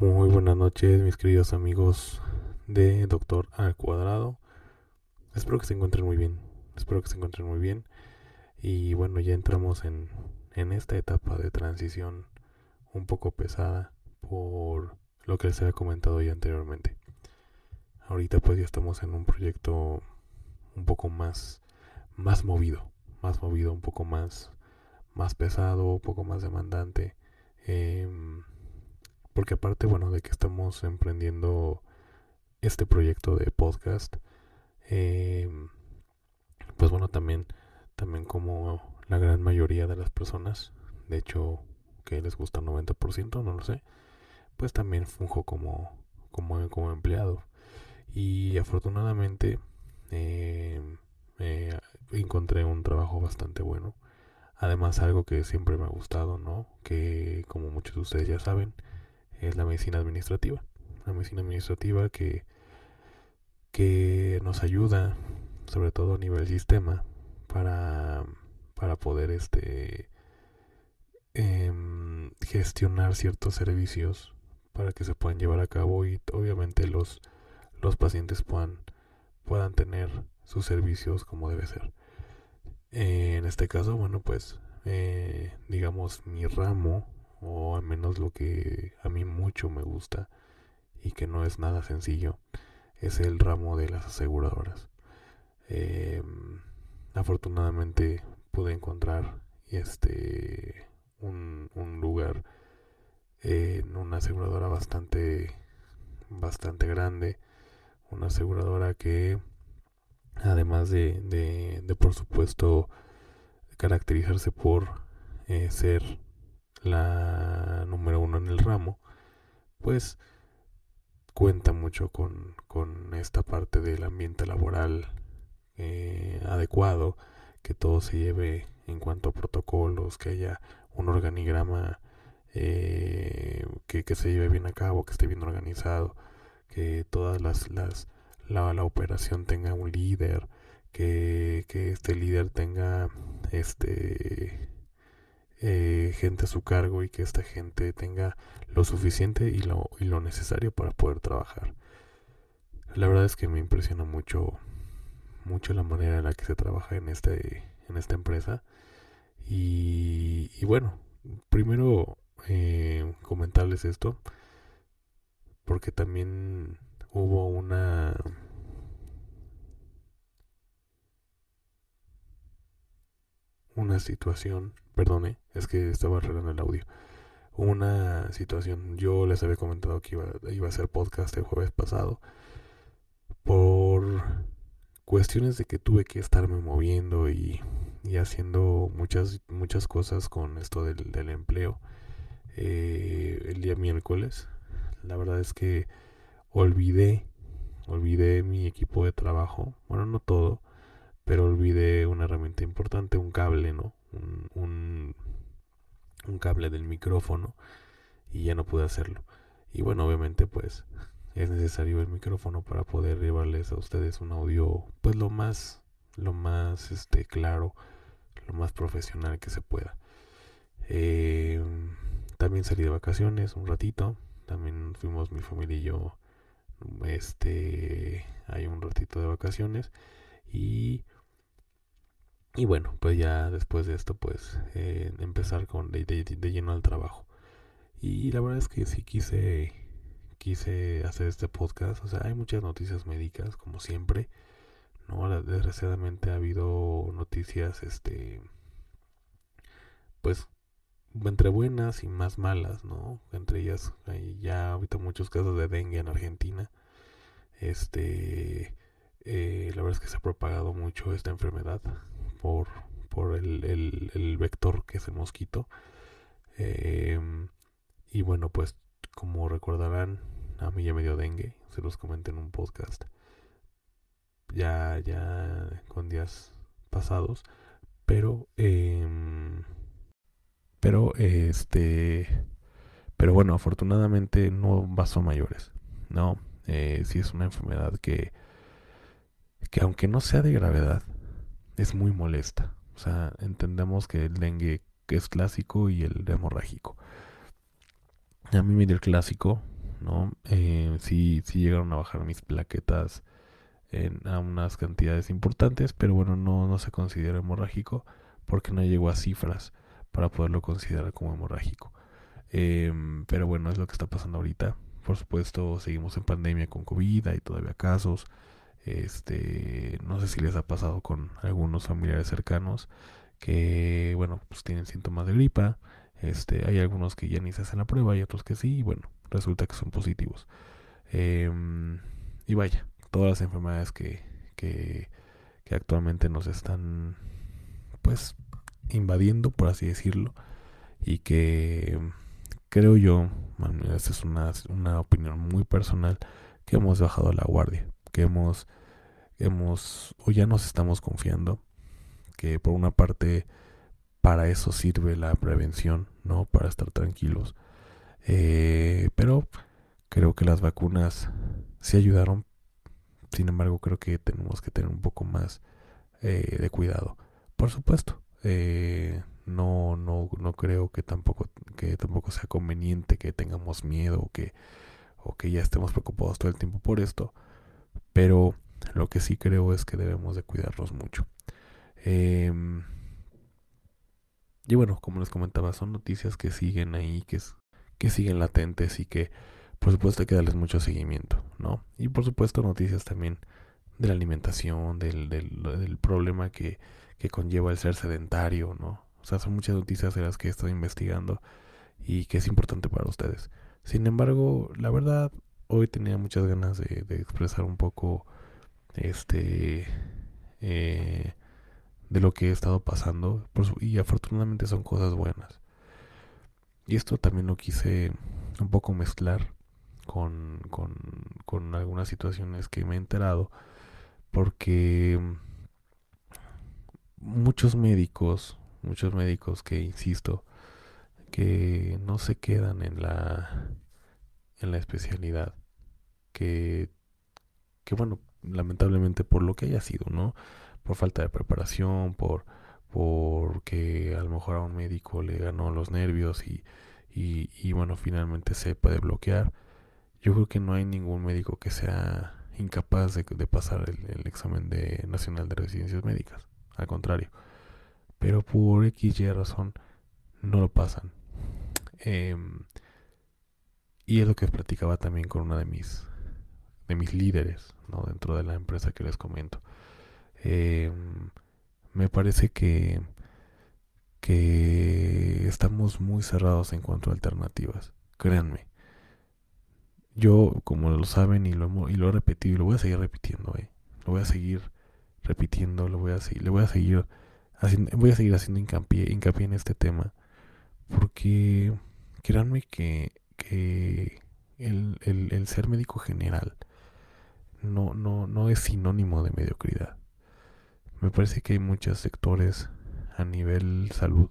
Muy buenas noches, mis queridos amigos de Doctor Al Cuadrado. Espero que se encuentren muy bien. Espero que se encuentren muy bien. Y bueno, ya entramos en, en esta etapa de transición un poco pesada por lo que les había comentado ya anteriormente. Ahorita pues ya estamos en un proyecto un poco más más movido, más movido, un poco más más pesado, un poco más demandante. Em, porque aparte, bueno, de que estamos emprendiendo este proyecto de podcast, em, pues bueno, también, también como la gran mayoría de las personas, de hecho, que les gusta el 90%, no lo sé, pues también funjo como, como, como empleado. Y afortunadamente eh, encontré un trabajo bastante bueno. Además algo que siempre me ha gustado, ¿no? Que como muchos de ustedes ya saben, es la medicina administrativa. La medicina administrativa que, que nos ayuda, sobre todo a nivel sistema, para, para poder este, em, gestionar ciertos servicios para que se puedan llevar a cabo y obviamente los, los pacientes puedan, puedan tener sus servicios como debe ser. En este caso, bueno, pues eh, digamos mi ramo, o al menos lo que a mí mucho me gusta y que no es nada sencillo, es el ramo de las aseguradoras. Em, afortunadamente pude encontrar este un, un lugar en una aseguradora bastante bastante grande una aseguradora que además de, de, por supuesto caracterizarse por eh, ser la número uno en el ramo pues cuenta mucho con, con esta parte del ambiente laboral eh, adecuado que todo se lleve en cuanto a protocolos que haya un organigrama eh, que, se lleve bien a cabo, que esté bien organizado, que todas las, las la, la operación tenga un líder, que, que este líder tenga este eh, gente a su cargo y que esta gente tenga lo suficiente y lo, y lo necesario para poder trabajar. La verdad es que me impresiona mucho mucho la manera en la que se trabaja en este en esta empresa y, bueno primero eh, comentarles esto porque también hubo una una situación perdone es que estaba arreglando el audio una situación yo les había comentado que iba, iba a hacer podcast el jueves pasado por cuestiones de que tuve que estarme moviendo y, y haciendo muchas muchas cosas con esto del, del empleo eh, el día miércoles. La verdad es que olvidé, olvidé mi equipo de trabajo. Bueno, no todo, pero olvidé una herramienta importante, un cable, ¿no? Un, un, cable del micrófono y ya no pude hacerlo. Y bueno, obviamente pues es necesario el micrófono para poder llevarles a ustedes un audio pues lo más lo más este claro, lo más profesional que se pueda. Eh, también salí de vacaciones un ratito. También fuimos mi familia y yo. Este. Hay un ratito de vacaciones. Y. Y bueno, pues ya después de esto, pues eh, empezar con de, lleno al trabajo. Y la verdad es que sí quise quise hacer este podcast. O sea, hay muchas noticias médicas, como siempre. No, desgraciadamente ha habido noticias, este, pues entre buenas y más malas, ¿no? Entre ellas hay ya ahorita muchos casos de dengue en Argentina. Este, eh, la verdad es que se ha propagado mucho esta enfermedad por, por el, el, vector que es el mosquito. Em, y bueno, pues como recordarán, a mí ya me dio dengue, se los comenté en un podcast ya, ya con días pasados, pero, em, pero este, pero bueno, afortunadamente no pasó mayores, ¿no? Eh, sí es una enfermedad que, que aunque no sea de gravedad, es muy molesta. O sea, entendemos que el dengue es clásico y el hemorrágico. A mí me dio el clásico, ¿no? Eh, sí, sí llegaron a bajar mis plaquetas en, a unas cantidades importantes, pero bueno, no, no se considera hemorrágico porque no llegó a cifras para poderlo considerar como hemorrágico. Em, pero bueno, es lo que está pasando ahorita. Por supuesto, seguimos en pandemia con COVID, hay todavía casos. Este, no sé si les ha pasado con algunos familiares cercanos que, bueno, pues tienen síntomas de gripa. Este, hay algunos que ya ni se hacen la prueba y otros que sí, y bueno, resulta que son positivos. Em, y vaya, todas las enfermedades que, que, actualmente nos están, pues, invadiendo, por así decirlo, y que creo yo, esta es una, una opinión muy personal, que hemos bajado la guardia, que hemos, hemos, o ya nos estamos confiando, que por una parte para eso sirve la prevención, ¿no? Para estar tranquilos. Eh, pero creo que las vacunas sí ayudaron. Sin embargo, creo que tenemos que tener un poco más eh, de cuidado. Por supuesto, eh, no, no, no creo que tampoco, que tampoco sea conveniente que tengamos miedo o que, o que ya estemos preocupados todo el tiempo por esto. Pero lo que sí creo es que debemos de cuidarnos mucho. Em, y bueno, como les comentaba, son noticias que siguen ahí, que, que siguen latentes y que por supuesto hay que darles mucho seguimiento, ¿no? Y por supuesto noticias también de la alimentación, del, del, problema que, que, conlleva el ser sedentario, ¿no? O sea, son muchas noticias de las que estado investigando y que es importante para ustedes. Sin embargo, la verdad, hoy tenía muchas ganas de, expresar un poco este eh, de lo que he estado pasando y afortunadamente son cosas buenas. Y esto también lo quise un poco mezclar con, con, con algunas situaciones que me he enterado porque muchos médicos, muchos médicos que insisto, que no se quedan en la en la especialidad que bueno lamentablemente por lo que haya sido no por falta de preparación, por porque a lo mejor a un médico le ganó los nervios y, y, bueno, finalmente se puede bloquear. Yo creo que no hay ningún médico que sea incapaz de, pasar el, examen de nacional de residencias médicas. Al contrario. Pero por X y razón no lo pasan. Em, y es lo que platicaba también con una de mis de mis líderes ¿no? dentro de la empresa que les comento. Eh, me parece que, que estamos muy cerrados en cuanto a alternativas. Créanme. Yo, como lo saben y lo, y lo he repetido y lo voy a seguir repitiendo, eh, lo voy a seguir repitiendo, lo voy a le voy a seguir haciendo, voy a seguir haciendo hincapié, hincapié en este tema. Porque créanme que, que el, el, el ser médico general no, no, no es sinónimo de mediocridad. Me parece que hay muchos sectores a nivel salud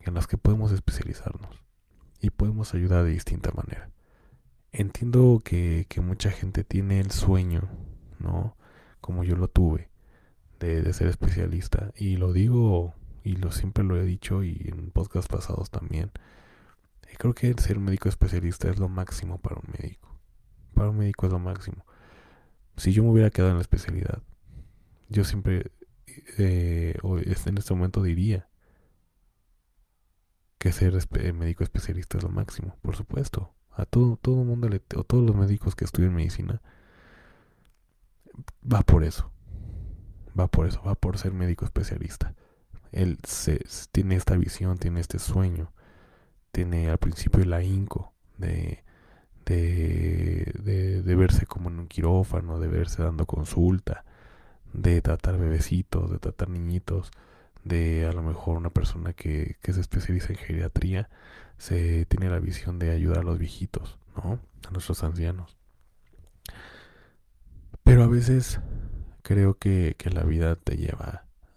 en los que podemos especializarnos y podemos ayudar de distinta manera. Entiendo que, mucha gente tiene el sueño, ¿no? Como yo lo tuve, de, ser especialista. Y lo digo, y lo siempre lo he dicho, y en podcasts pasados también. creo que ser médico especialista es lo máximo para un médico. Para un médico es lo máximo. Si yo me hubiera quedado en la especialidad, yo siempre, eh, en este momento diría que ser médico especialista es lo máximo, por supuesto. A todo, todo el mundo, le, o todos los médicos que estudian medicina, va por eso. Va por eso, va por ser médico especialista. Él se, tiene esta visión, tiene este sueño, tiene al principio el ahínco de, de, de, verse como en un quirófano, de verse dando consulta, de tratar bebecitos, de tratar niñitos, de a lo mejor una persona que, que se especializa en geriatría, se tiene la visión de ayudar a los viejitos, ¿no? A nuestros ancianos. Pero a veces creo que, que la vida te lleva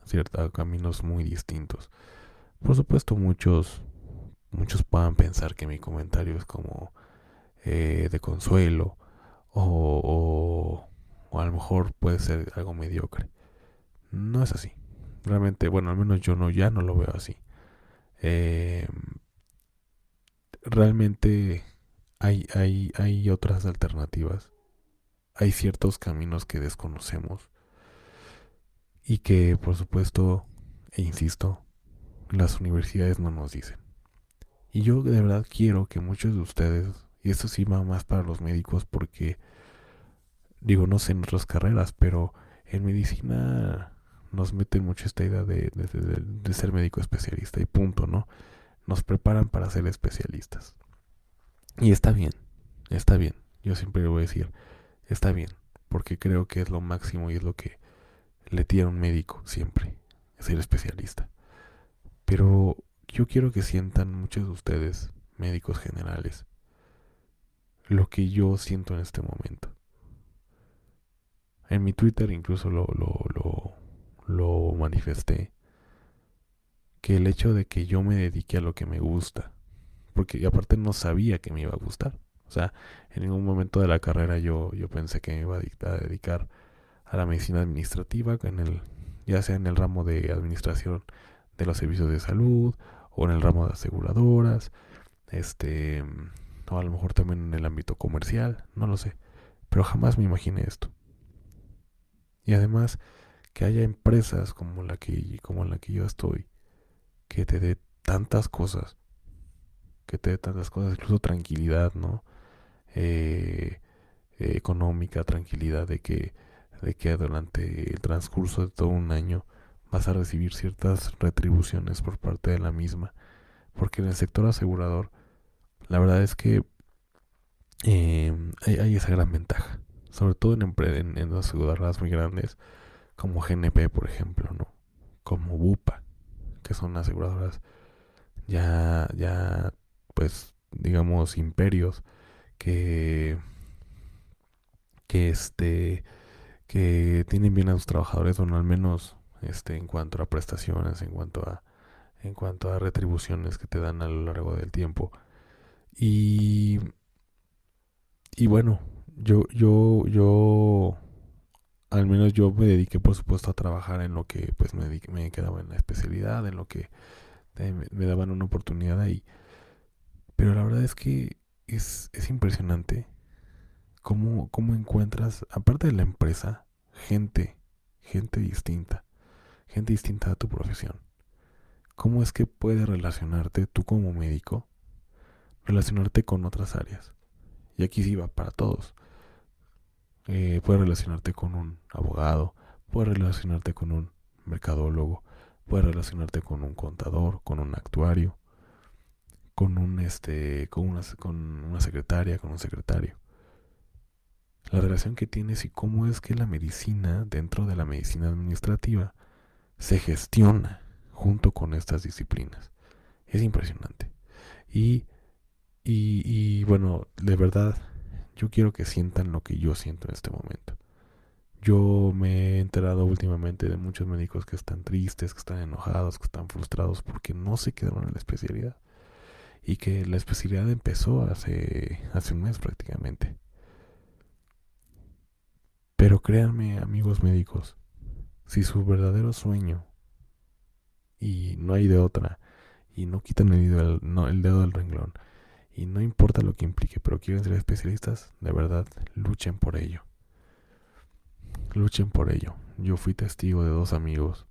a ciertos caminos muy distintos. Por supuesto, muchos, muchos puedan pensar que mi comentario es como eh, de consuelo o, o, a lo mejor puede ser algo mediocre. No es así. Realmente, bueno, al menos yo no, ya no lo veo así. Eh, realmente hay, hay, hay otras alternativas. Hay ciertos caminos que desconocemos y que, por supuesto, e insisto, las universidades no nos dicen. Y yo de verdad quiero que muchos de ustedes, y esto sí va más para los médicos porque, digo, no sé en otras carreras, pero en medicina nos meten mucho esta idea de, de, ser médico especialista y punto, ¿no? Nos preparan para ser especialistas. Y está bien, está bien. Yo siempre voy a decir, está bien, porque creo que es lo máximo y es lo que le tira un médico siempre, ser especialista. Pero yo quiero que sientan muchos de ustedes, médicos generales, lo que yo siento en este momento. En mi Twitter incluso lo, lo, lo, manifesté. Que el hecho de que yo me dedique a lo que me gusta, porque aparte no sabía que me iba a gustar. O sea, en ningún momento de la carrera yo, yo pensé que me iba a dedicar a la medicina administrativa, en el, ya sea en el ramo de administración de los servicios de salud o en el ramo de aseguradoras, este, o a lo mejor también en el ámbito comercial, no lo sé, pero jamás me imaginé esto. Y además que haya empresas como la que como la que yo estoy que te dé tantas cosas, que te dé tantas cosas, incluso tranquilidad, ¿no? Eh, económica, tranquilidad de que de que durante el transcurso de todo un año vas a recibir ciertas retribuciones por parte de la misma. Porque en el sector asegurador, la verdad es que em, hay, esa gran ventaja. Sobre todo en, en, en las aseguradoras muy grandes, como GNP, por ejemplo, ¿no? Como Bupa, que son aseguradoras ya, ya, pues, digamos, imperios que, que este, que tienen bien a sus trabajadores, o al menos este, en cuanto a prestaciones, en cuanto a, en cuanto a retribuciones que te dan a lo largo del tiempo. Y, y bueno, yo, yo, yo, al menos yo me dediqué por supuesto a trabajar en lo que pues me, me quedaba en la especialidad, en lo que me, daban una oportunidad ahí. Pero la verdad es que es, es impresionante cómo, cómo encuentras, aparte de la empresa, gente, gente distinta gente distinta a tu profesión. ¿Cómo es que puedes relacionarte tú como médico, relacionarte con otras áreas? Y aquí sí va para todos. Eh, puedes relacionarte con un abogado, puedes relacionarte con un mercadólogo, puedes relacionarte con un contador, con un actuario, con un este, con una, con una secretaria, con un secretario. La relación que tienes y cómo es que la medicina, dentro de la medicina administrativa, se gestiona junto con estas disciplinas. Es impresionante. Y, y, bueno, de verdad, yo quiero que sientan lo que yo siento en este momento. Yo me he enterado últimamente de muchos médicos que están tristes, que están enojados, que están frustrados porque no se quedaron en la especialidad. Y que la especialidad empezó hace, hace un mes prácticamente. Pero créanme, amigos médicos, si su verdadero sueño, y no hay de otra, y no quitan no, el dedo del renglón, y no importa lo que implique, pero quieren ser especialistas, de verdad, luchen por ello. Luchen por ello. Yo fui testigo de dos amigos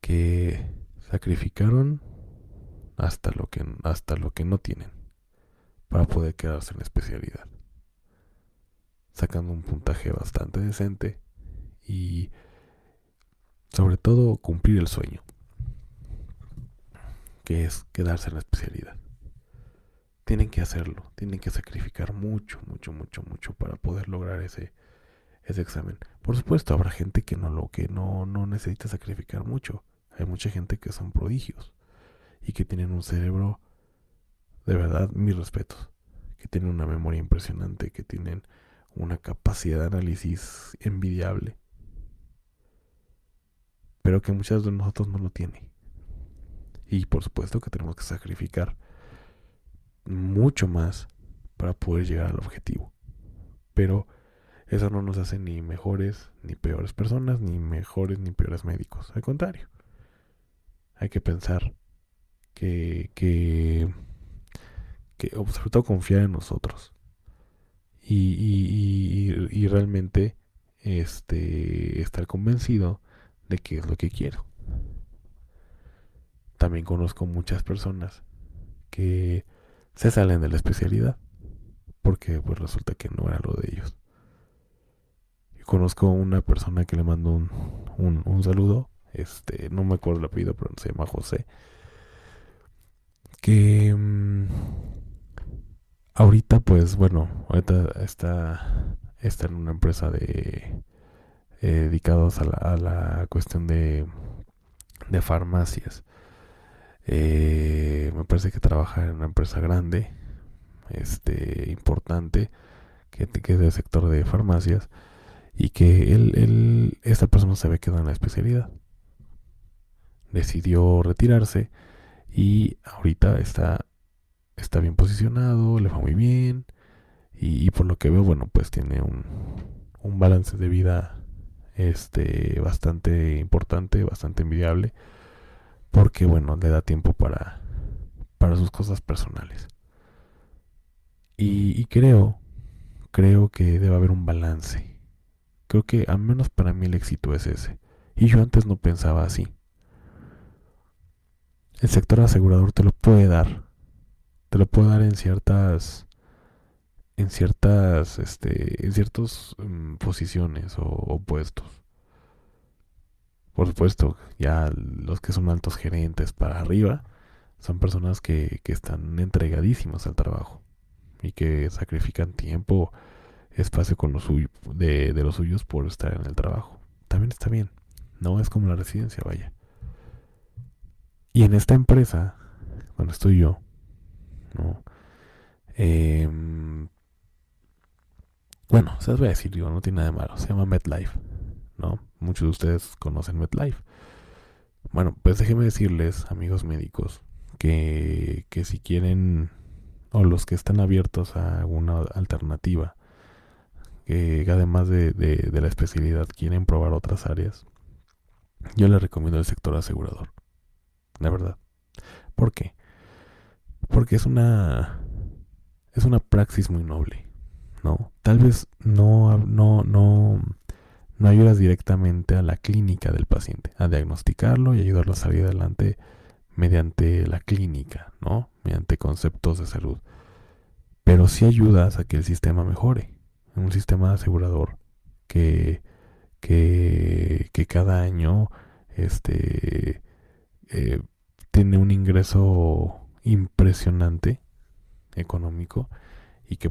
que sacrificaron hasta lo que hasta lo que no tienen para poder quedarse en la especialidad. Sacando un puntaje bastante decente y sobre todo cumplir el sueño, que es quedarse en la especialidad. Tienen que hacerlo, tienen que sacrificar mucho, mucho, mucho, mucho para poder lograr ese, ese examen. Por supuesto, habrá gente que no lo que no, no necesita sacrificar mucho, Hay mucha gente que son prodigios y que tienen un cerebro, de verdad, mis respetos, que tienen una memoria impresionante, que tienen una capacidad de análisis envidiable, pero que muchas de nosotros no lo tienen. Y por supuesto que tenemos que sacrificar mucho más para poder llegar al objetivo. Pero eso no nos hace ni mejores ni peores personas, ni mejores ni peores médicos. Al contrario, hay que pensar que, que, que sobre todo confiar en nosotros. Y, y, y, realmente este, estar convencido de que es lo que quiero. También conozco muchas personas que se salen de la especialidad porque pues resulta que no era lo de ellos. Y conozco una persona que le mandó un, un, saludo, este, no me acuerdo el apellido, pero se llama José, que mm, ahorita pues bueno, ahorita está, está en una empresa de eh, dedicados a la, a la cuestión de, de farmacias. Eh, me parece que trabaja en una empresa grande este, importante que, que es del sector de farmacias y que él, esta persona se había quedado en la especialidad. Decidió retirarse y ahorita está, está bien posicionado, le va muy bien y, por lo que veo, bueno, pues tiene un, un balance de vida este, bastante importante, bastante envidiable, porque bueno, le da tiempo para, para sus cosas personales. Y, creo, creo que debe haber un balance. Creo que al menos para mí el éxito es ese. Y yo antes no pensaba así. El sector asegurador te lo puede dar. Te lo puede dar en ciertas en ciertas este en ciertas mm, posiciones o, puestos. Por supuesto, ya los que son altos gerentes para arriba son personas que, que están entregadísimas al trabajo y que sacrifican tiempo, espacio con los de, de los suyos por estar en el trabajo. También está bien. No es como la residencia, vaya. Y en esta empresa, donde estoy yo, ¿no? Em, bueno, se les voy a decir, digo, no tiene nada de malo. Se llama MetLife, ¿no? Muchos de ustedes conocen MetLife. Bueno, pues déjenme decirles, amigos médicos, que, que si quieren o los que están abiertos a alguna alternativa, que además de, de, la especialidad quieren probar otras áreas, yo les recomiendo el sector asegurador. La verdad. ¿Por qué? Porque es una es una praxis muy noble, ¿no? Tal vez no no no no ayudas directamente a la clínica del paciente, a diagnosticarlo y ayudarlo a salir adelante mediante la clínica, ¿no? Mediante conceptos de salud. Pero sí ayudas a que el sistema mejore. Un sistema asegurador que, que, que cada año este, eh, tiene un ingreso impresionante económico y que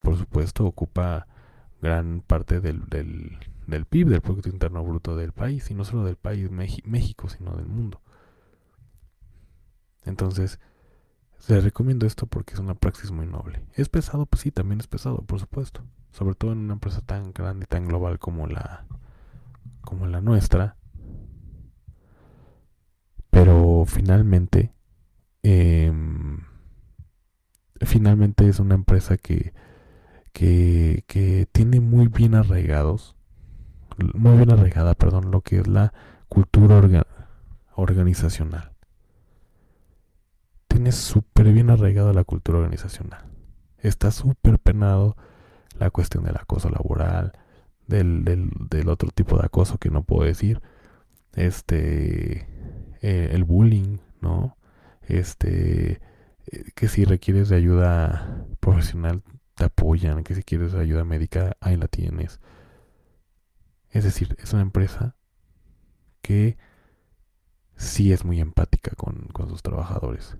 Por supuesto, ocupa gran parte del, del, del PIB, del producto interno bruto del país, y no solo del país México, sino del mundo. Entonces, les recomiendo esto porque es una praxis muy noble. ¿Es pesado? Pues sí, también es pesado, por supuesto. sobre todo en una empresa tan grande y tan global como la como la nuestra. Pero finalmente em, finalmente es una empresa que, que, tiene muy bien arraigados muy bien arraigada, perdón, lo que es la cultura organizacional. Tiene súper bien arraigada la cultura organizacional. Está súper penado la cuestión del acoso laboral, del, del, otro tipo de acoso que no puedo decir, este, eh, el bullying, ¿no? Este, eh, que si requieres de ayuda profesional te apoyan, que si quieres ayuda médica ahí la tienes. Es decir, es una empresa que sí es muy empática con, sus trabajadores.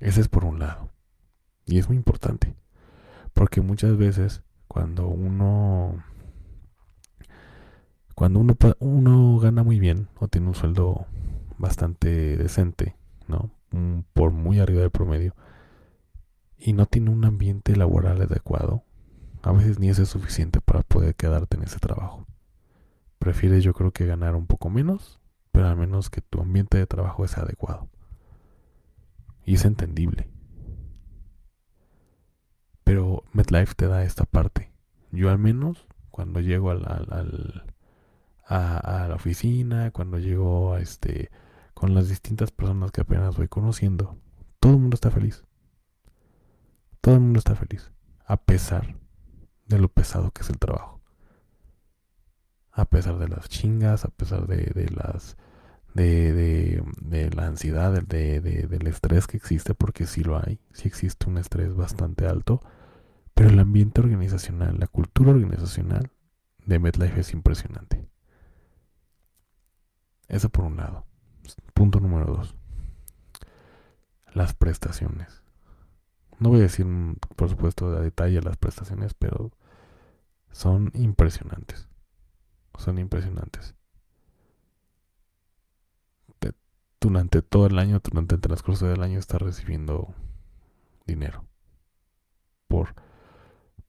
Ese es por un lado. Y es muy importante. Porque muchas veces cuando uno cuando uno, uno gana muy bien o tiene un sueldo bastante decente, ¿no? Por muy arriba del promedio y no tiene un ambiente laboral adecuado, a veces ni es suficiente para poder quedarte en ese trabajo. Prefieres yo creo que ganar un poco menos, pero al menos que tu ambiente de trabajo sea adecuado. Y es entendible. Pero MetLife te da esta parte. Yo al menos cuando llego a, a, la oficina, cuando llego a este con las distintas personas que apenas voy conociendo, todo el mundo está feliz. Todo el mundo está feliz. A pesar de lo pesado que es el trabajo. A pesar de las chingas, a pesar de, las de, de, la ansiedad, de, del estrés que existe, porque sí lo hay, sí existe un estrés bastante alto, pero el ambiente organizacional, la cultura organizacional de MetLife es impresionante. Eso por un lado. Punto número dos. Las prestaciones. No voy a decir, por supuesto, a detalle las prestaciones, pero son impresionantes. Son impresionantes. durante todo el año, durante el transcurso del año, estás recibiendo dinero. Por,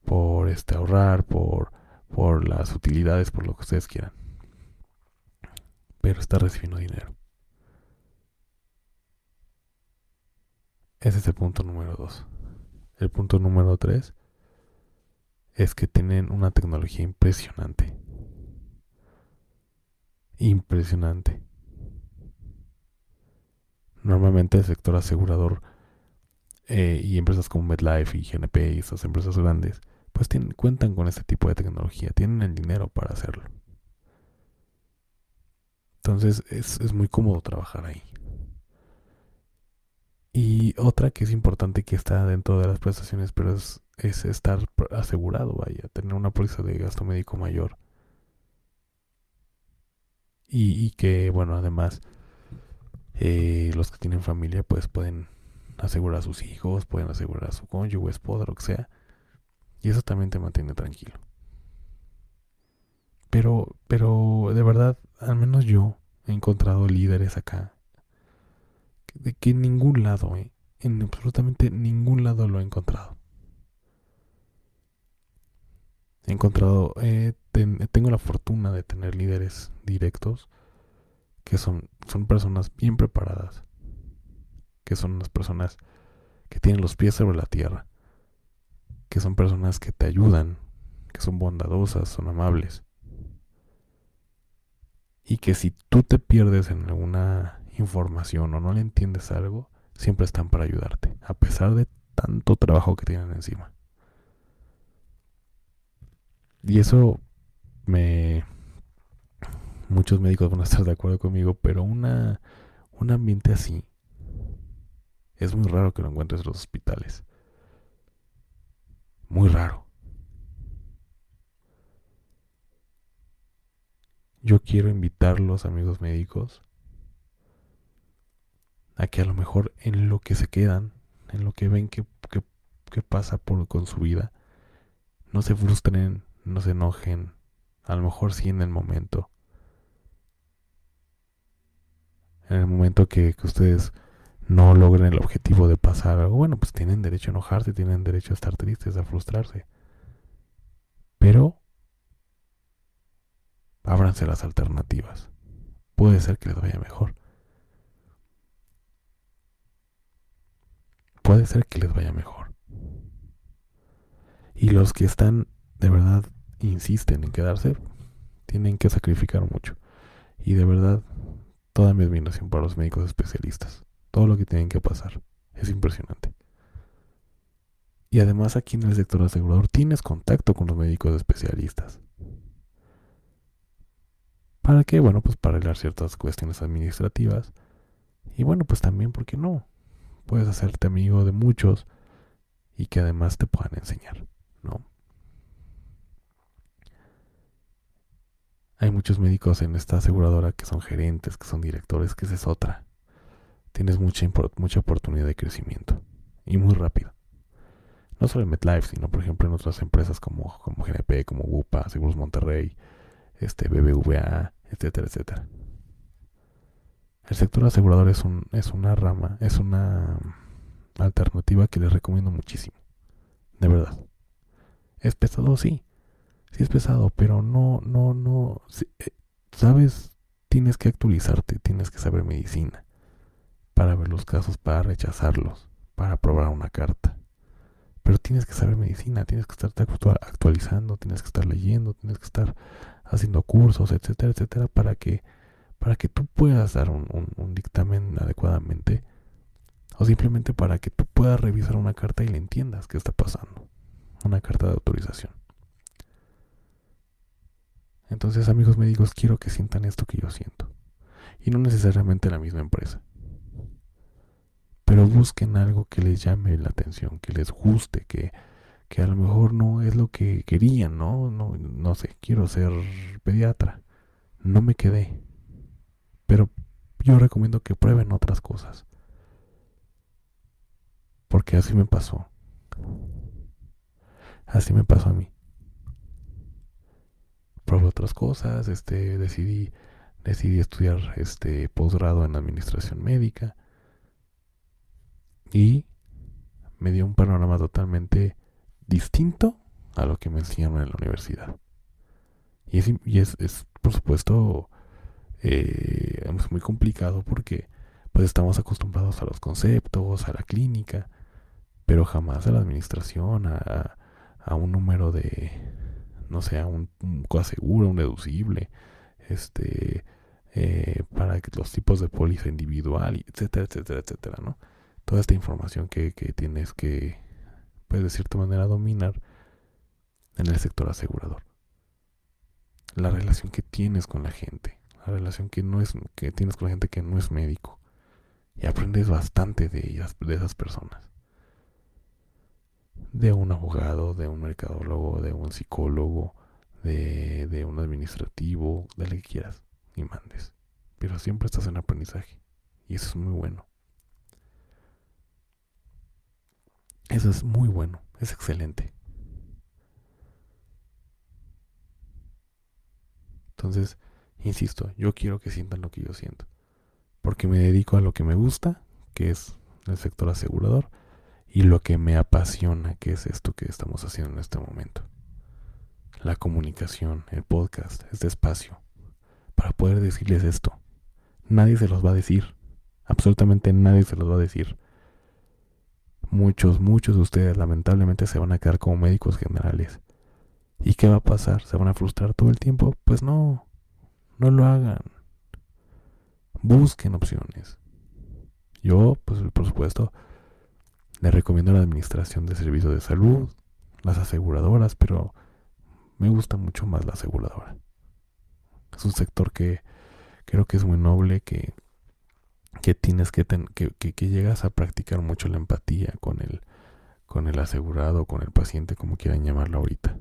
por este ahorrar, por, por las utilidades, por lo que ustedes quieran. Pero está recibiendo dinero. Ese es el punto número dos. El punto número 3 es que tienen una tecnología impresionante. Impresionante. Normalmente el sector asegurador eh, y empresas como MedLife y GNP y esas empresas grandes, pues cuentan con este tipo de tecnología, tienen el dinero para hacerlo. Entonces es, es muy cómodo trabajar ahí. Y otra que es importante que está dentro de las prestaciones, pero es, estar asegurado, vaya, tener una póliza de gasto médico mayor. Y, que, bueno, además, eh, los que tienen familia, pues pueden asegurar a sus hijos, pueden asegurar a su cónyuge, esposa, lo que sea. Y eso también te mantiene tranquilo. Pero, pero de verdad, al menos yo he encontrado líderes acá de que en ningún lado, eh, en absolutamente ningún lado lo he encontrado. He encontrado, eh, tengo la fortuna de tener líderes directos que son, son personas bien preparadas, que son unas personas que tienen los pies sobre la tierra, que son personas que te ayudan, que son bondadosas, son amables. Y que si tú te pierdes en alguna información o no le entiendes algo, siempre están para ayudarte, a pesar de tanto trabajo que tienen encima. Y eso me... Muchos médicos van a estar de acuerdo conmigo, pero una, un ambiente así es muy raro que lo encuentres en los hospitales. Muy raro. Yo quiero invitar los amigos médicos a que a lo mejor en lo que se quedan, en lo que ven que, pasa por, con su vida, no se frustren, no se enojen, a lo mejor sí en el momento. En el momento que, que ustedes no logren el objetivo de pasar algo, bueno, pues tienen derecho a enojarse, tienen derecho a estar tristes, a frustrarse. Pero ábranse las alternativas. Puede ser que les vaya mejor. Puede ser que les vaya mejor. Y los que están de verdad insisten en quedarse, tienen que sacrificar mucho. Y de verdad, toda mi admiración para los médicos especialistas. Todo lo que tienen que pasar. Es impresionante. Y además aquí en el sector asegurador tienes contacto con los médicos especialistas. ¿Para qué? Bueno, pues para arreglar ciertas cuestiones administrativas. Y bueno, pues también, ¿por qué no? Puedes hacerte amigo de muchos y que además te puedan enseñar, ¿no? Hay muchos médicos en esta aseguradora que son gerentes, que son directores, que esa es otra. Tienes mucha, mucha oportunidad de crecimiento y muy rápido. No solo en MetLife, sino por ejemplo en otras empresas como, como GNP, como UPA, Seguros Monterrey, este BBVA, etcétera, etcétera. El sector asegurador es, un, es una rama, es una alternativa que les recomiendo muchísimo. De verdad. ¿Es pesado? Sí sí es pesado, pero no, no, no, eh, sabes, tienes que actualizarte, tienes que saber medicina para ver los casos, para rechazarlos, para aprobar una carta. Pero tienes que saber medicina, tienes que estarte actualizando, tienes que estar leyendo, tienes que estar haciendo cursos, etcétera, etcétera, para que, para que tú puedas dar un, un dictamen adecuadamente. O simplemente para que tú puedas revisar una carta y le entiendas qué está pasando. Una carta de autorización. Entonces, amigos médicos, quiero que sientan esto que yo siento. Y no necesariamente la misma empresa. Pero busquen algo que les llame la atención, que les guste, que, que a lo mejor no es lo que querían, ¿no? No, no sé, quiero ser pediatra. No me quedé. Pero yo recomiendo que prueben otras cosas. Porque así me pasó. Así me pasó a mí probé otras cosas, este, decidí, decidí estudiar este posgrado en administración médica y me dio un panorama totalmente distinto a lo que me enseñaron en la universidad. Y es, y es, es por supuesto, eh, es muy complicado porque pues estamos acostumbrados a los conceptos, a la clínica, pero jamás a la administración, a, a un número de, no sea un, un coaseguro, un deducible, este, eh, para los tipos de póliza individual, etcétera, etcétera, etcétera, ¿no? Toda esta información que, que tienes que, pues de cierta manera, dominar en el sector asegurador. La relación que tienes con la gente, la relación que no es, que tienes con la gente que no es médico. Y aprendes bastante de ellas, de esas personas de un abogado, de un mercadólogo, de un psicólogo, de, de un administrativo, de lo que quieras y mandes. Pero siempre estás en aprendizaje. Y eso es muy bueno. Eso es muy bueno, es excelente. Entonces, insisto, yo quiero que sientan lo que yo siento. Porque me dedico a lo que me gusta, que es el sector asegurador, y lo que me apasiona, que es esto que estamos haciendo en este momento. La comunicación, el podcast, este espacio, para poder decirles esto. Nadie se los va a decir, absolutamente nadie se los va a decir. Muchos, muchos de ustedes lamentablemente se van a quedar como médicos generales. ¿Y qué va a pasar? ¿Se van a frustrar todo el tiempo? Pues no, no lo hagan. Busquen opciones. Yo, pues por supuesto, le recomiendo la administración de servicios de salud, las aseguradoras, pero me gusta mucho más la aseguradora. Es un sector que creo que es muy noble, que, que tienes que, que, que, llegas a practicar mucho la empatía con el, con el asegurado, con el paciente, como quieran llamarlo ahorita.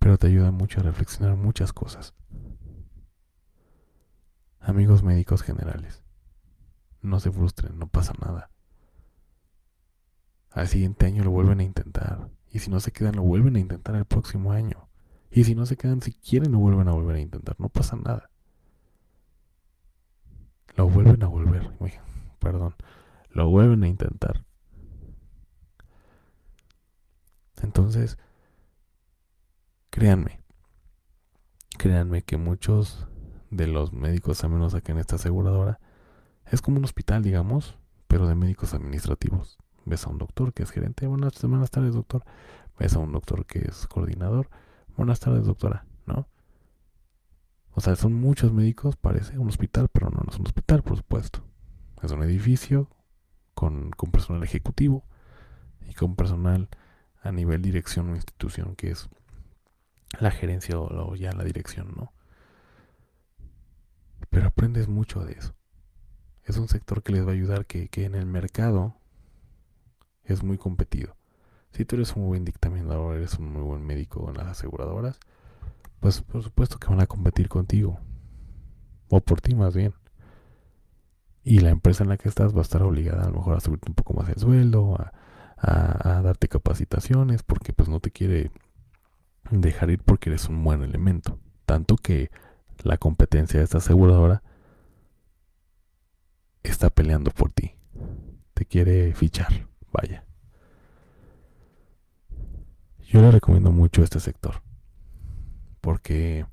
Pero te ayuda mucho a reflexionar muchas cosas. Amigos médicos generales. No se frustren, no pasa nada. Al siguiente año lo vuelven a intentar. Y si no se quedan, lo vuelven a intentar el próximo año. Y si no se quedan, si quieren, lo vuelven a volver a intentar. No pasa nada. Lo vuelven a volver. perdón. Lo vuelven a intentar. Entonces, créanme, créanme que muchos de los médicos, al menos aquí en esta aseguradora, es como un hospital, digamos, pero de médicos administrativos. Ves a un doctor que es gerente, buenas, buenas tardes, doctor. Ves a un doctor que es coordinador, buenas tardes, doctora, ¿no? O sea, son muchos médicos, parece un hospital, pero no, no es un hospital, por supuesto. Es un edificio con, con personal ejecutivo y con personal a nivel dirección o institución, que es la gerencia o, ya la dirección, ¿no? Pero aprendes mucho de eso. Es un sector que les va a ayudar que, que en el mercado es muy competido. Si tú eres un buen dictaminador, eres un muy buen médico en las aseguradoras, pues por supuesto que van a competir contigo. O por ti más bien. Y la empresa en la que estás va a estar obligada a lo mejor a subirte un poco más el sueldo, a, a, darte capacitaciones, porque pues no te quiere dejar ir porque eres un buen elemento. Tanto que la competencia de esta aseguradora está peleando por ti. Te quiere fichar, vaya. Yo le recomiendo mucho este sector. Porque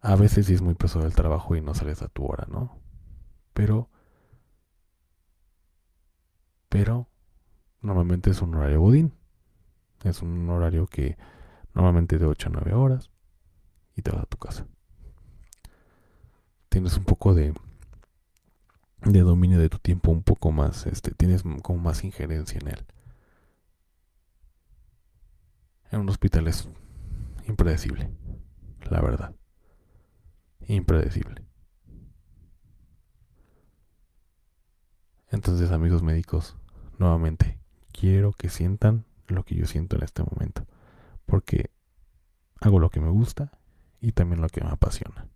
a veces sí es muy pesado el trabajo y no sales a tu hora, ¿no? Pero pero normalmente es un horario budín. Es un horario que normalmente de 8 a 9 horas y te vas a tu casa. Tienes un poco de de dominio de tu tiempo un poco más, este, tienes como más injerencia en él. En un hospital es impredecible, la verdad. Impredecible. Entonces, amigos médicos, nuevamente, quiero que sientan lo que yo siento en este momento. Porque hago lo que me gusta y también lo que me apasiona.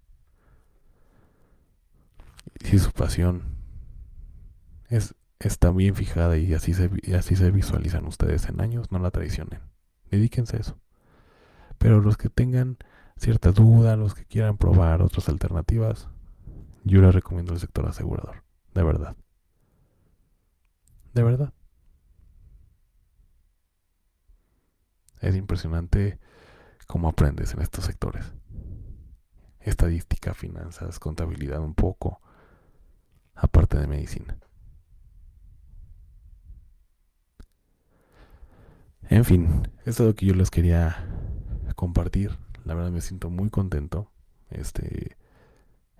Si su pasión es, está bien fijada y así, se, así se visualizan ustedes en años, no la traicionen. Dedíquense a eso. Pero los que tengan cierta duda, los que quieran probar otras alternativas, yo les recomiendo el sector asegurador. De verdad. De verdad. Es impresionante cómo aprendes en estos sectores. Estadística, finanzas, contabilidad un poco, aparte de medicina. En fin, esto es lo que yo les quería compartir. La verdad me siento muy contento. Este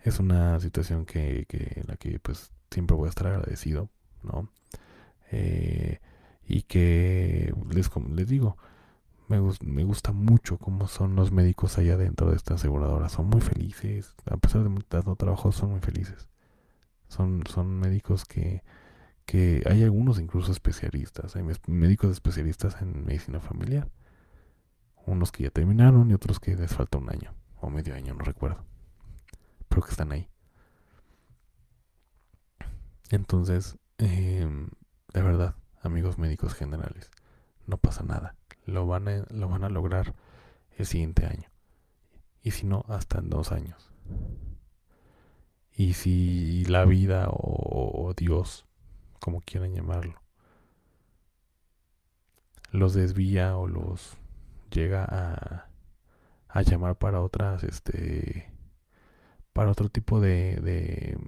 es una situación que, en la que pues siempre voy a estar agradecido, ¿no? Eh, y que les, les digo, me, me gusta mucho cómo son los médicos allá dentro de esta aseguradora. Son muy felices, a pesar de tanto trabajo, son muy felices. Son, son médicos que, que hay algunos incluso especialistas, hay médicos especialistas en medicina familiar. Unos que ya terminaron y otros que les falta un año o medio año, no recuerdo. Pero que están ahí. Entonces, eh, de verdad, amigos médicos generales, no pasa nada. Lo van a, lo van a lograr el siguiente año. Y si no, hasta en dos años. Y si la vida o, Dios, como quieran llamarlo, los desvía o los llega a, a llamar para otras, este, para otro tipo de, de,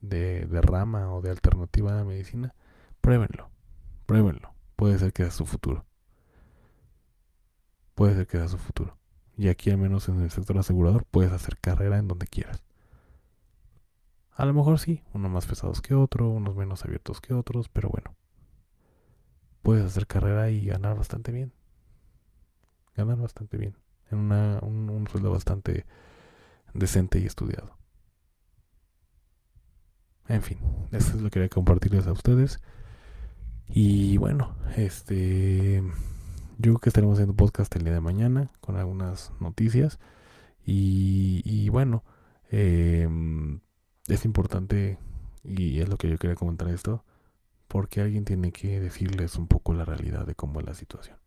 de, de rama o de alternativa de la medicina, Pruébenlo, pruébenlo. Puede ser que sea su futuro. Puede ser que sea su futuro. Y aquí, al menos en el sector asegurador, puedes hacer carrera en donde quieras. A lo mejor sí, unos más pesados que otro, unos menos abiertos que otros, pero bueno. Puedes hacer carrera y ganar bastante bien. Ganar bastante bien. En una, un, un sueldo bastante decente y estudiado. En fin, eso es lo que quería compartirles a ustedes. Y bueno, este yo creo que estaremos haciendo podcast el día de mañana con algunas noticias. Y, bueno, em, es importante, y es lo que yo quería comentar esto, porque alguien tiene que decirles un poco la realidad de cómo es la situación.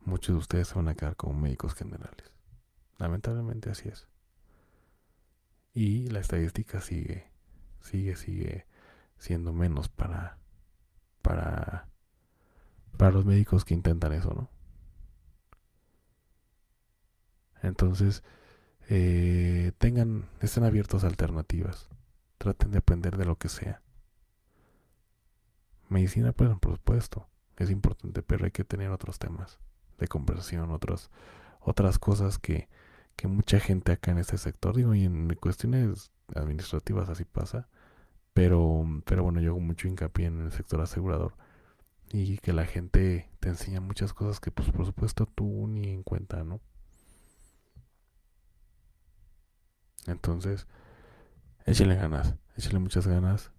Muchos de ustedes se van a quedar como médicos generales. Lamentablemente así es. Y la estadística sigue, sigue, sigue siendo menos para para para los médicos que intentan eso, ¿no? Entonces, eh, tengan, estén abiertos a alternativas. Traten de aprender de lo que sea. Medicina, pues, por supuesto, es importante, pero hay que tener otros temas de conversación, otros, otras cosas que, que mucha gente acá en este sector, digo, y en cuestiones administrativas así pasa, pero, pero bueno, yo hago mucho hincapié en el sector asegurador y que la gente te enseña muchas cosas que pues por supuesto tú ni en cuenta, ¿no? Entonces, échenle ganas, échenle muchas ganas,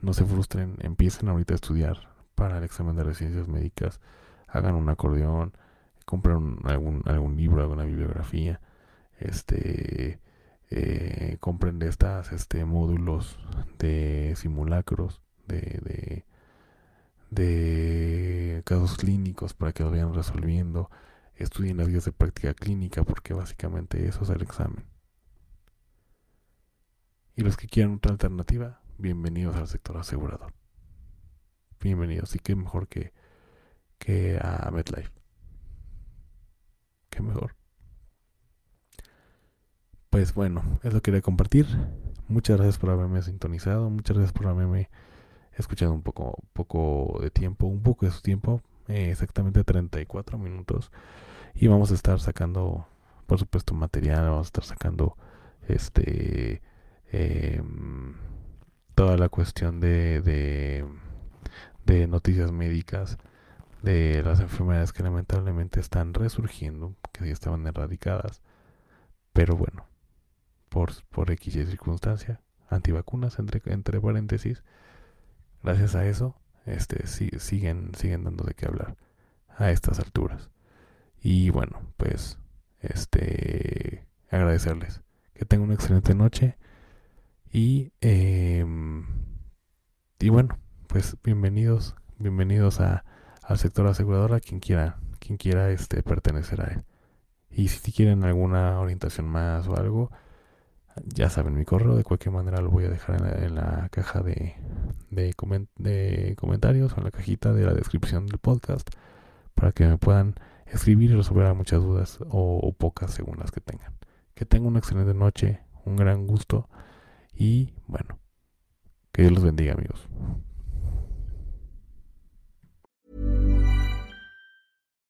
no se frustren, empiecen ahorita a estudiar para el examen de las ciencias médicas, hagan un acordeón, compren algún, algún libro, alguna bibliografía, este, eh, compren de estas este, módulos de simulacros, de, de, de casos clínicos para que lo vayan resolviendo, estudien las guías de práctica clínica porque básicamente eso es el examen. Y los que quieran otra alternativa, bienvenidos al sector asegurador. Bienvenidos. Y qué mejor que, que a MetLife. Qué mejor. Pues bueno, eso quería compartir. Muchas gracias por haberme sintonizado. Muchas gracias por haberme escuchado un poco, poco de tiempo, un poco de su tiempo, eh, exactamente 34 minutos. Y vamos a estar sacando, por supuesto, material, vamos a estar sacando este eh, toda la cuestión de, de, de, noticias médicas de las enfermedades que lamentablemente están resurgiendo, que ya estaban erradicadas, pero bueno, por, por X y circunstancia, antivacunas entre paréntesis, gracias a eso, este, siguen, siguen dando de qué hablar a estas alturas. Y bueno, pues, este, agradecerles. Que tengan una excelente noche. Y, em, y bueno, pues bienvenidos, bienvenidos a, al sector asegurador, a quien quiera, quien quiera este, pertenecer a él. Y si quieren alguna orientación más o algo, ya saben mi correo, de cualquier manera lo voy a dejar en la, caja de, de, comentarios o en la cajita de la descripción del podcast para que me puedan escribir y resolver muchas dudas o, o pocas según las que tengan. Que tengan una excelente noche, un gran gusto y bueno, que Dios los bendiga amigos.